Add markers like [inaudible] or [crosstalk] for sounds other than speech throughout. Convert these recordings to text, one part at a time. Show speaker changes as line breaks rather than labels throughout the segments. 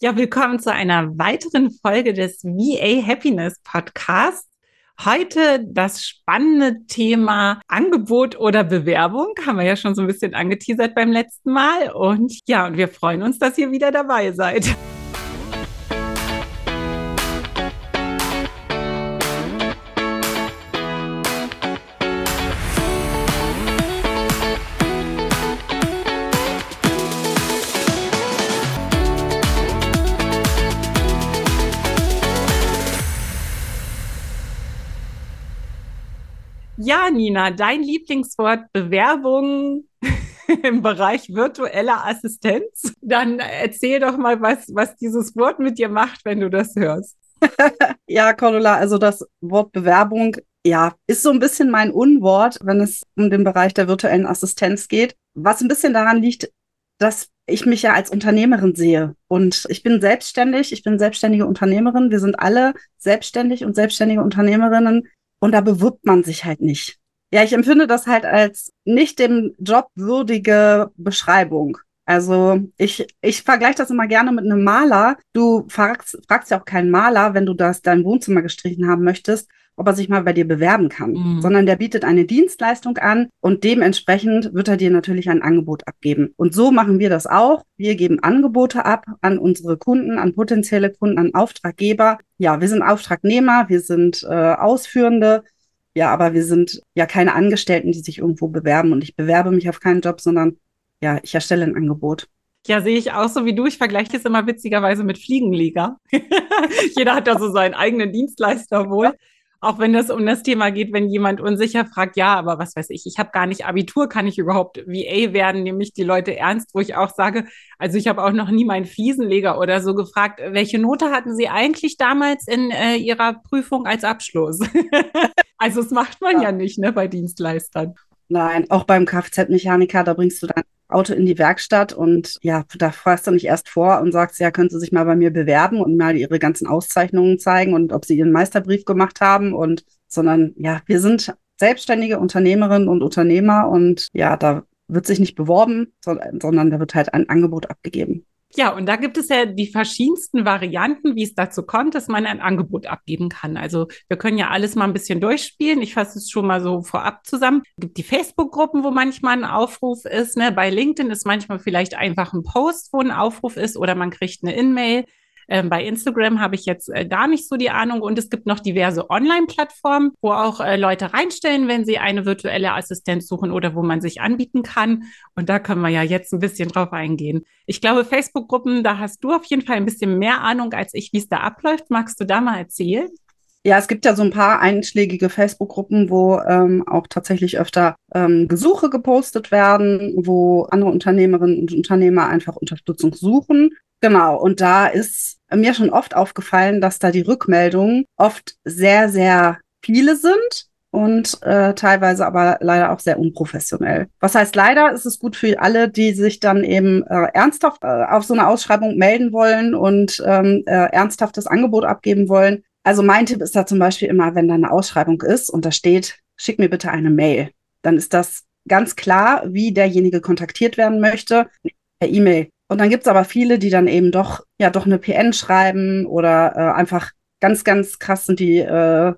Ja, willkommen zu einer weiteren Folge des VA Happiness Podcasts. Heute das spannende Thema Angebot oder Bewerbung. Haben wir ja schon so ein bisschen angeteasert beim letzten Mal. Und ja, und wir freuen uns, dass ihr wieder dabei seid. Ja, Nina, dein Lieblingswort Bewerbung [laughs] im Bereich virtueller Assistenz. Dann erzähl doch mal, was, was dieses Wort mit dir macht, wenn du das hörst. [laughs]
ja, Cordula, also das Wort Bewerbung, ja, ist so ein bisschen mein Unwort, wenn es um den Bereich der virtuellen Assistenz geht. Was ein bisschen daran liegt, dass ich mich ja als Unternehmerin sehe. Und ich bin selbstständig, ich bin selbstständige Unternehmerin. Wir sind alle selbstständig und selbstständige Unternehmerinnen und da bewirbt man sich halt nicht. Ja, ich empfinde das halt als nicht dem Job würdige Beschreibung. Also ich, ich vergleiche das immer gerne mit einem Maler. Du fragst, fragst ja auch keinen Maler, wenn du das dein Wohnzimmer gestrichen haben möchtest, ob er sich mal bei dir bewerben kann, mhm. sondern der bietet eine Dienstleistung an und dementsprechend wird er dir natürlich ein Angebot abgeben. Und so machen wir das auch. Wir geben Angebote ab an unsere Kunden, an potenzielle Kunden, an Auftraggeber ja, wir sind Auftragnehmer, wir sind äh, Ausführende, ja, aber wir sind ja keine Angestellten, die sich irgendwo bewerben und ich bewerbe mich auf keinen Job, sondern ja, ich erstelle ein Angebot.
Ja, sehe ich auch so wie du. Ich vergleiche es immer witzigerweise mit Fliegenleger. [laughs] Jeder hat da so seinen eigenen Dienstleister wohl. Auch wenn es um das Thema geht, wenn jemand unsicher fragt, ja, aber was weiß ich, ich habe gar nicht Abitur, kann ich überhaupt VA werden, nämlich die Leute ernst, wo ich auch sage, also ich habe auch noch nie meinen Fliesenleger oder so gefragt, welche Note hatten Sie eigentlich damals in äh, Ihrer Prüfung als Abschluss? [laughs] also das macht man ja. ja nicht ne, bei Dienstleistern.
Nein, auch beim Kfz-Mechaniker, da bringst du dein Auto in die Werkstatt und ja, da fragst du nicht erst vor und sagst, ja, können Sie sich mal bei mir bewerben und mal Ihre ganzen Auszeichnungen zeigen und ob Sie Ihren Meisterbrief gemacht haben und, sondern ja, wir sind selbstständige Unternehmerinnen und Unternehmer und ja, da wird sich nicht beworben, sondern da wird halt ein Angebot abgegeben.
Ja, und da gibt es ja die verschiedensten Varianten, wie es dazu kommt, dass man ein Angebot abgeben kann. Also wir können ja alles mal ein bisschen durchspielen. Ich fasse es schon mal so vorab zusammen. Es gibt die Facebook-Gruppen, wo manchmal ein Aufruf ist. Ne? Bei LinkedIn ist manchmal vielleicht einfach ein Post, wo ein Aufruf ist oder man kriegt eine In-Mail. Ähm, bei Instagram habe ich jetzt äh, gar nicht so die Ahnung. Und es gibt noch diverse Online-Plattformen, wo auch äh, Leute reinstellen, wenn sie eine virtuelle Assistenz suchen oder wo man sich anbieten kann. Und da können wir ja jetzt ein bisschen drauf eingehen. Ich glaube, Facebook-Gruppen, da hast du auf jeden Fall ein bisschen mehr Ahnung als ich, wie es da abläuft. Magst du da mal erzählen?
Ja, es gibt ja so ein paar einschlägige Facebook-Gruppen, wo ähm, auch tatsächlich öfter ähm, Gesuche gepostet werden, wo andere Unternehmerinnen und Unternehmer einfach Unterstützung suchen. Genau, und da ist mir schon oft aufgefallen, dass da die Rückmeldungen oft sehr, sehr viele sind und äh, teilweise aber leider auch sehr unprofessionell. Was heißt leider, ist es gut für alle, die sich dann eben äh, ernsthaft äh, auf so eine Ausschreibung melden wollen und ähm, äh, ernsthaftes Angebot abgeben wollen. Also mein Tipp ist da zum Beispiel immer, wenn da eine Ausschreibung ist und da steht, schick mir bitte eine Mail, dann ist das ganz klar, wie derjenige kontaktiert werden möchte, per E-Mail. Und dann gibt's aber viele, die dann eben doch, ja, doch eine PN schreiben oder äh, einfach ganz, ganz krass sind die äh,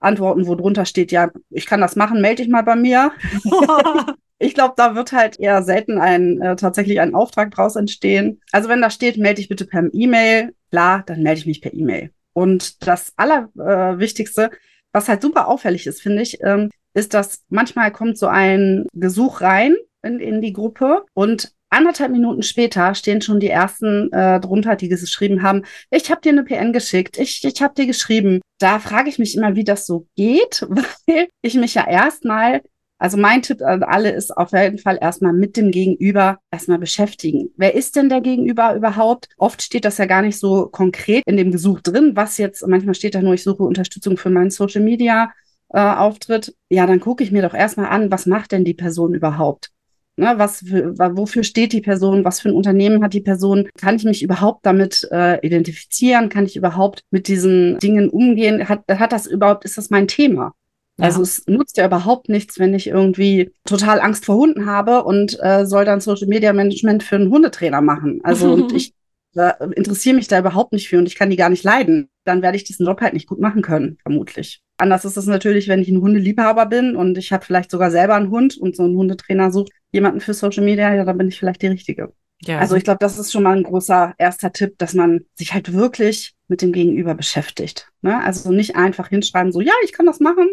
Antworten, wo drunter steht, ja, ich kann das machen, melde dich mal bei mir. [laughs] ich glaube, da wird halt eher selten ein äh, tatsächlich ein Auftrag draus entstehen. Also wenn da steht, melde dich bitte per E-Mail, klar, dann melde ich mich per E-Mail. Und das Allerwichtigste, äh, was halt super auffällig ist, finde ich, ähm, ist, dass manchmal kommt so ein Gesuch rein in, in die Gruppe und anderthalb Minuten später stehen schon die ersten äh, drunter, die geschrieben haben, ich habe dir eine PN geschickt, ich, ich habe dir geschrieben. Da frage ich mich immer, wie das so geht, [laughs] weil ich mich ja erstmal, also mein Tipp an alle ist auf jeden Fall erstmal mit dem Gegenüber erstmal beschäftigen. Wer ist denn der Gegenüber überhaupt? Oft steht das ja gar nicht so konkret in dem Gesuch drin, was jetzt, manchmal steht da nur, ich suche Unterstützung für meinen Social Media äh, Auftritt. Ja, dann gucke ich mir doch erstmal an, was macht denn die Person überhaupt? Ne, was für, wofür steht die Person? Was für ein Unternehmen hat die Person? Kann ich mich überhaupt damit äh, identifizieren? Kann ich überhaupt mit diesen Dingen umgehen? Hat, hat das überhaupt, ist das mein Thema? Ja. Also es nutzt ja überhaupt nichts, wenn ich irgendwie total Angst vor Hunden habe und äh, soll dann Social Media Management für einen Hundetrainer machen. Also und ich äh, interessiere mich da überhaupt nicht für und ich kann die gar nicht leiden, dann werde ich diesen Job halt nicht gut machen können, vermutlich. Anders ist es natürlich, wenn ich ein Hundeliebhaber bin und ich habe vielleicht sogar selber einen Hund und so ein Hundetrainer sucht jemanden für Social Media, ja, dann bin ich vielleicht die Richtige. Ja. Also ich glaube, das ist schon mal ein großer erster Tipp, dass man sich halt wirklich mit dem Gegenüber beschäftigt. Ne? Also nicht einfach hinschreiben, so ja, ich kann das machen,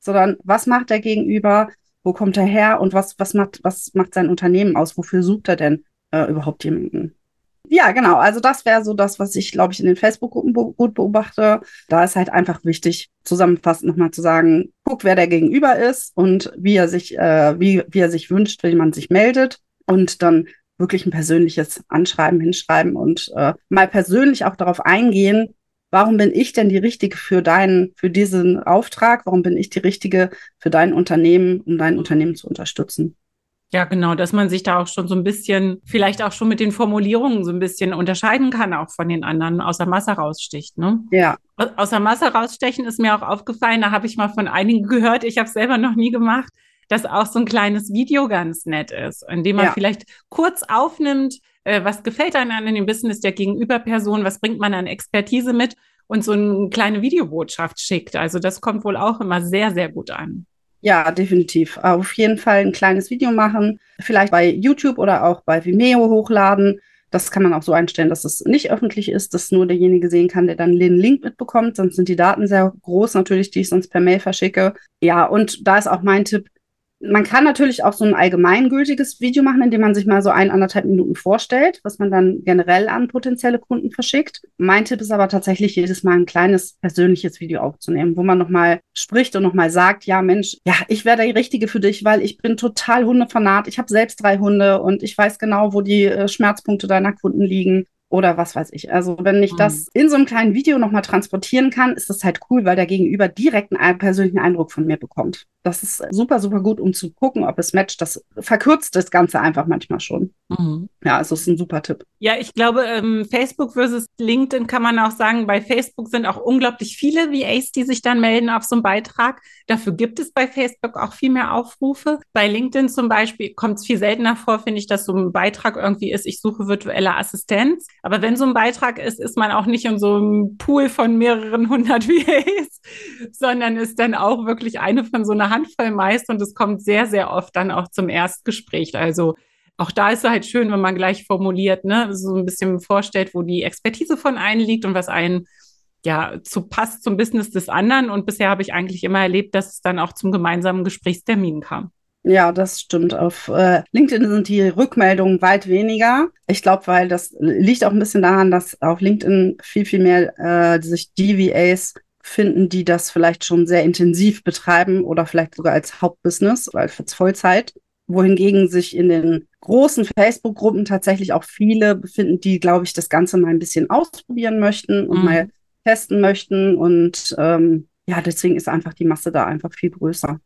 sondern was macht der Gegenüber, wo kommt er her und was, was, macht, was macht sein Unternehmen aus, wofür sucht er denn äh, überhaupt jemanden? Ja, genau. Also das wäre so das, was ich, glaube ich, in den Facebook-Gruppen gut beobachte. Da ist halt einfach wichtig, zusammenfassend nochmal zu sagen, guck, wer der Gegenüber ist und wie er sich, äh, wie, wie er sich wünscht, wenn man sich meldet. Und dann wirklich ein persönliches Anschreiben hinschreiben und äh, mal persönlich auch darauf eingehen, warum bin ich denn die Richtige für deinen, für diesen Auftrag? Warum bin ich die Richtige für dein Unternehmen, um dein Unternehmen zu unterstützen?
Ja, genau, dass man sich da auch schon so ein bisschen, vielleicht auch schon mit den Formulierungen so ein bisschen unterscheiden kann, auch von den anderen, aus der Masse raussticht, ne?
Ja.
Aus der Masse rausstechen ist mir auch aufgefallen, da habe ich mal von einigen [laughs] gehört, ich habe es selber noch nie gemacht, dass auch so ein kleines Video ganz nett ist, in dem man ja. vielleicht kurz aufnimmt, äh, was gefällt einem an dem Business der Gegenüberperson, was bringt man an Expertise mit und so eine kleine Videobotschaft schickt. Also das kommt wohl auch immer sehr, sehr gut an.
Ja, definitiv. Auf jeden Fall ein kleines Video machen, vielleicht bei YouTube oder auch bei Vimeo hochladen. Das kann man auch so einstellen, dass es nicht öffentlich ist, dass nur derjenige sehen kann, der dann den Link mitbekommt. Sonst sind die Daten sehr groß natürlich, die ich sonst per Mail verschicke. Ja, und da ist auch mein Tipp, man kann natürlich auch so ein allgemeingültiges Video machen, indem man sich mal so ein, anderthalb Minuten vorstellt, was man dann generell an potenzielle Kunden verschickt. Mein Tipp ist aber tatsächlich, jedes Mal ein kleines persönliches Video aufzunehmen, wo man nochmal spricht und nochmal sagt, ja Mensch, ja, ich wäre der Richtige für dich, weil ich bin total Hundefanat. Ich habe selbst drei Hunde und ich weiß genau, wo die äh, Schmerzpunkte deiner Kunden liegen oder was weiß ich. Also wenn ich mhm. das in so einem kleinen Video nochmal transportieren kann, ist das halt cool, weil der Gegenüber direkt einen persönlichen Eindruck von mir bekommt. Das ist super, super gut, um zu gucken, ob es matcht. Das verkürzt das Ganze einfach manchmal schon. Mhm. Ja, also es ist ein super Tipp.
Ja, ich glaube, ähm, Facebook versus LinkedIn kann man auch sagen, bei Facebook sind auch unglaublich viele VAs, die sich dann melden auf so einen Beitrag. Dafür gibt es bei Facebook auch viel mehr Aufrufe. Bei LinkedIn zum Beispiel kommt es viel seltener vor, finde ich, dass so ein Beitrag irgendwie ist, ich suche virtuelle Assistenz. Aber wenn so ein Beitrag ist, ist man auch nicht in so einem Pool von mehreren hundert [laughs] VAs, sondern ist dann auch wirklich eine von so einer Handvoll meist und es kommt sehr, sehr oft dann auch zum Erstgespräch. Also auch da ist es halt schön, wenn man gleich formuliert, ne, so ein bisschen vorstellt, wo die Expertise von einem liegt und was einen ja zu passt zum Business des anderen. Und bisher habe ich eigentlich immer erlebt, dass es dann auch zum gemeinsamen Gesprächstermin kam.
Ja, das stimmt. Auf äh, LinkedIn sind die Rückmeldungen weit weniger. Ich glaube, weil das liegt auch ein bisschen daran, dass auf LinkedIn viel, viel mehr äh, sich DVAs finden, die das vielleicht schon sehr intensiv betreiben oder vielleicht sogar als Hauptbusiness, als Vollzeit. Wohingegen sich in den großen Facebook-Gruppen tatsächlich auch viele befinden, die, glaube ich, das Ganze mal ein bisschen ausprobieren möchten und mhm. mal testen möchten. Und ähm, ja, deswegen ist einfach die Masse da einfach viel größer.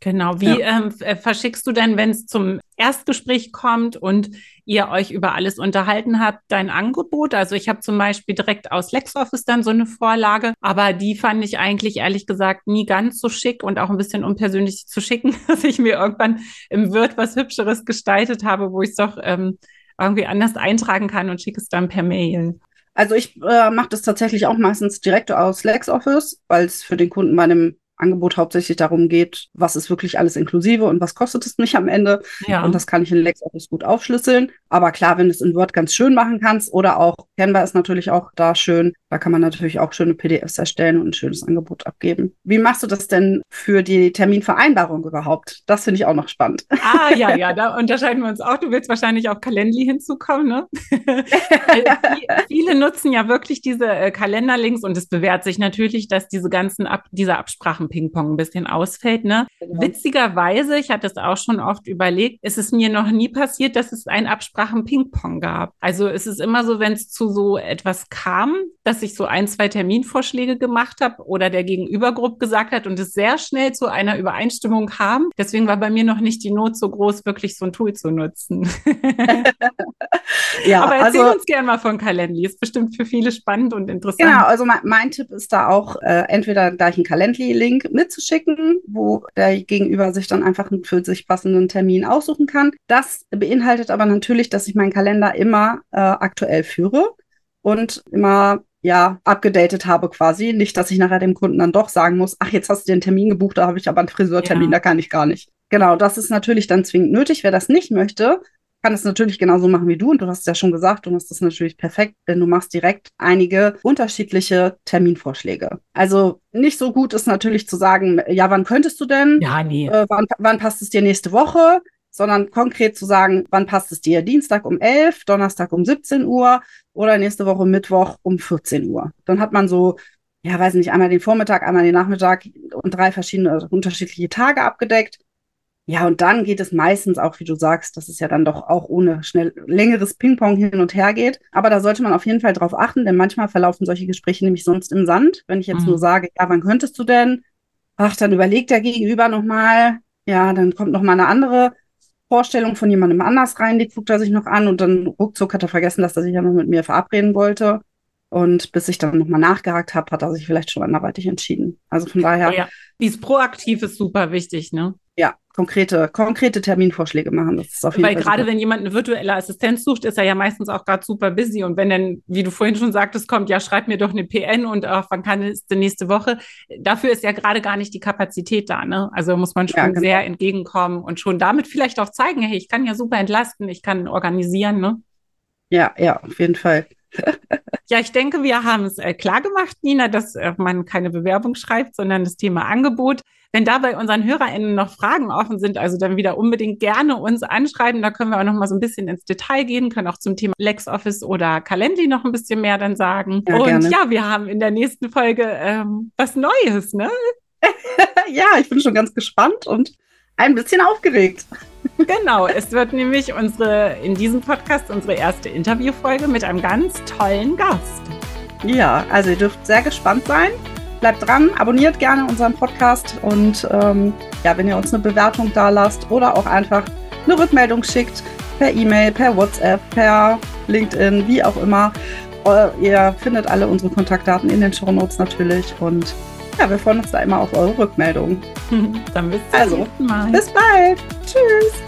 Genau. Wie ja. ähm, äh, verschickst du denn, wenn es zum Erstgespräch kommt und ihr euch über alles unterhalten habt, dein Angebot? Also ich habe zum Beispiel direkt aus LexOffice dann so eine Vorlage, aber die fand ich eigentlich ehrlich gesagt nie ganz so schick und auch ein bisschen unpersönlich zu schicken, [laughs] dass ich mir irgendwann im Word was Hübscheres gestaltet habe, wo ich es doch ähm, irgendwie anders eintragen kann und schicke es dann per Mail.
Also ich äh, mache das tatsächlich auch meistens direkt aus LexOffice, weil es für den Kunden bei einem Angebot hauptsächlich darum geht, was ist wirklich alles inklusive und was kostet es mich am Ende. Ja. Und das kann ich in LexOffice gut aufschlüsseln. Aber klar, wenn du es in Word ganz schön machen kannst oder auch Canva ist natürlich auch da schön, da kann man natürlich auch schöne PDFs erstellen und ein schönes Angebot abgeben. Wie machst du das denn für die Terminvereinbarung überhaupt? Das finde ich auch noch spannend.
Ah, ja, ja, da unterscheiden wir uns auch. Du willst wahrscheinlich auf Calendly hinzukommen, ne? [laughs] Viele nutzen ja wirklich diese äh, Kalenderlinks und es bewährt sich natürlich, dass diese ganzen Ab diese Absprachen Ping-Pong ein bisschen ausfällt. Ne? Genau. Witzigerweise, ich hatte es auch schon oft überlegt, ist es mir noch nie passiert, dass es ein Absprachen-Ping-Pong gab. Also es ist immer so, wenn es zu so etwas kam, dass ich so ein, zwei Terminvorschläge gemacht habe oder der Gegenübergruppe gesagt hat und es sehr schnell zu einer Übereinstimmung kam. Deswegen war bei mir noch nicht die Not so groß, wirklich so ein Tool zu nutzen. [laughs] [laughs] ja, Aber erzähl also, uns gerne mal von Calendly. Ist bestimmt für viele spannend und interessant.
Genau, also mein, mein Tipp ist da auch, äh, entweder gleich einen Calendly-Link mitzuschicken, wo der Gegenüber sich dann einfach einen für sich passenden Termin aussuchen kann. Das beinhaltet aber natürlich, dass ich meinen Kalender immer äh, aktuell führe. und immer ja, abgedatet habe quasi. Nicht, dass ich nachher dem Kunden dann doch sagen muss, ach, jetzt hast du den Termin gebucht, da habe ich aber einen Friseurtermin, ja. da kann ich gar nicht. Genau, das ist natürlich dann zwingend nötig. Wer das nicht möchte, kann es natürlich genauso machen wie du. Und du hast es ja schon gesagt, du machst das natürlich perfekt, denn du machst direkt einige unterschiedliche Terminvorschläge. Also nicht so gut ist natürlich zu sagen, ja, wann könntest du denn?
Ja, nee.
Äh, wann, wann passt es dir nächste Woche? sondern konkret zu sagen, wann passt es dir? Dienstag um 11, Donnerstag um 17 Uhr oder nächste Woche Mittwoch um 14 Uhr. Dann hat man so, ja, weiß nicht, einmal den Vormittag, einmal den Nachmittag und drei verschiedene unterschiedliche Tage abgedeckt. Ja, und dann geht es meistens auch, wie du sagst, dass es ja dann doch auch ohne schnell längeres Ping-Pong hin und her geht. Aber da sollte man auf jeden Fall drauf achten, denn manchmal verlaufen solche Gespräche nämlich sonst im Sand. Wenn ich jetzt mhm. nur sage, ja, wann könntest du denn? Ach, dann überlegt der Gegenüber nochmal. Ja, dann kommt nochmal eine andere Vorstellung von jemandem anders rein, die guckt er sich noch an und dann ruckzuck hat er vergessen, dass er sich ja noch mit mir verabreden wollte. Und bis ich dann nochmal nachgehakt habe, hat er sich vielleicht schon anderweitig entschieden. Also von daher.
Ja, dies proaktiv ist super wichtig, ne?
Konkrete, konkrete Terminvorschläge machen. Das ist auf jeden
Weil
Fall
gerade wenn jemand eine virtuelle Assistenz sucht, ist er ja meistens auch gerade super busy. Und wenn dann, wie du vorhin schon sagtest, kommt, ja, schreib mir doch eine PN und ach, wann kann es denn nächste Woche? Dafür ist ja gerade gar nicht die Kapazität da, ne? Also muss man schon ja, genau. sehr entgegenkommen und schon damit vielleicht auch zeigen, hey, ich kann ja super entlasten, ich kann organisieren, ne?
Ja, ja, auf jeden Fall. [laughs]
ja, ich denke, wir haben es äh, klar gemacht, Nina, dass äh, man keine Bewerbung schreibt, sondern das Thema Angebot. Wenn da bei unseren HörerInnen noch Fragen offen sind, also dann wieder unbedingt gerne uns anschreiben. Da können wir auch noch mal so ein bisschen ins Detail gehen, können auch zum Thema LexOffice oder Calendly noch ein bisschen mehr dann sagen. Ja, Und gerne. ja, wir haben in der nächsten Folge ähm, was Neues, ne? [laughs]
ja, ich bin schon ganz gespannt und ein bisschen aufgeregt. [laughs]
Genau, es wird nämlich unsere, in diesem Podcast unsere erste Interviewfolge mit einem ganz tollen Gast.
Ja, also ihr dürft sehr gespannt sein. Bleibt dran, abonniert gerne unseren Podcast und ähm, ja, wenn ihr uns eine Bewertung da lasst oder auch einfach eine Rückmeldung schickt, per E-Mail, per WhatsApp, per LinkedIn, wie auch immer. Äh, ihr findet alle unsere Kontaktdaten in den Show Notes natürlich und ja, wir freuen uns da immer auf eure Rückmeldungen. [laughs]
Dann bis zum also,
Mal. Bis bald. Tschüss.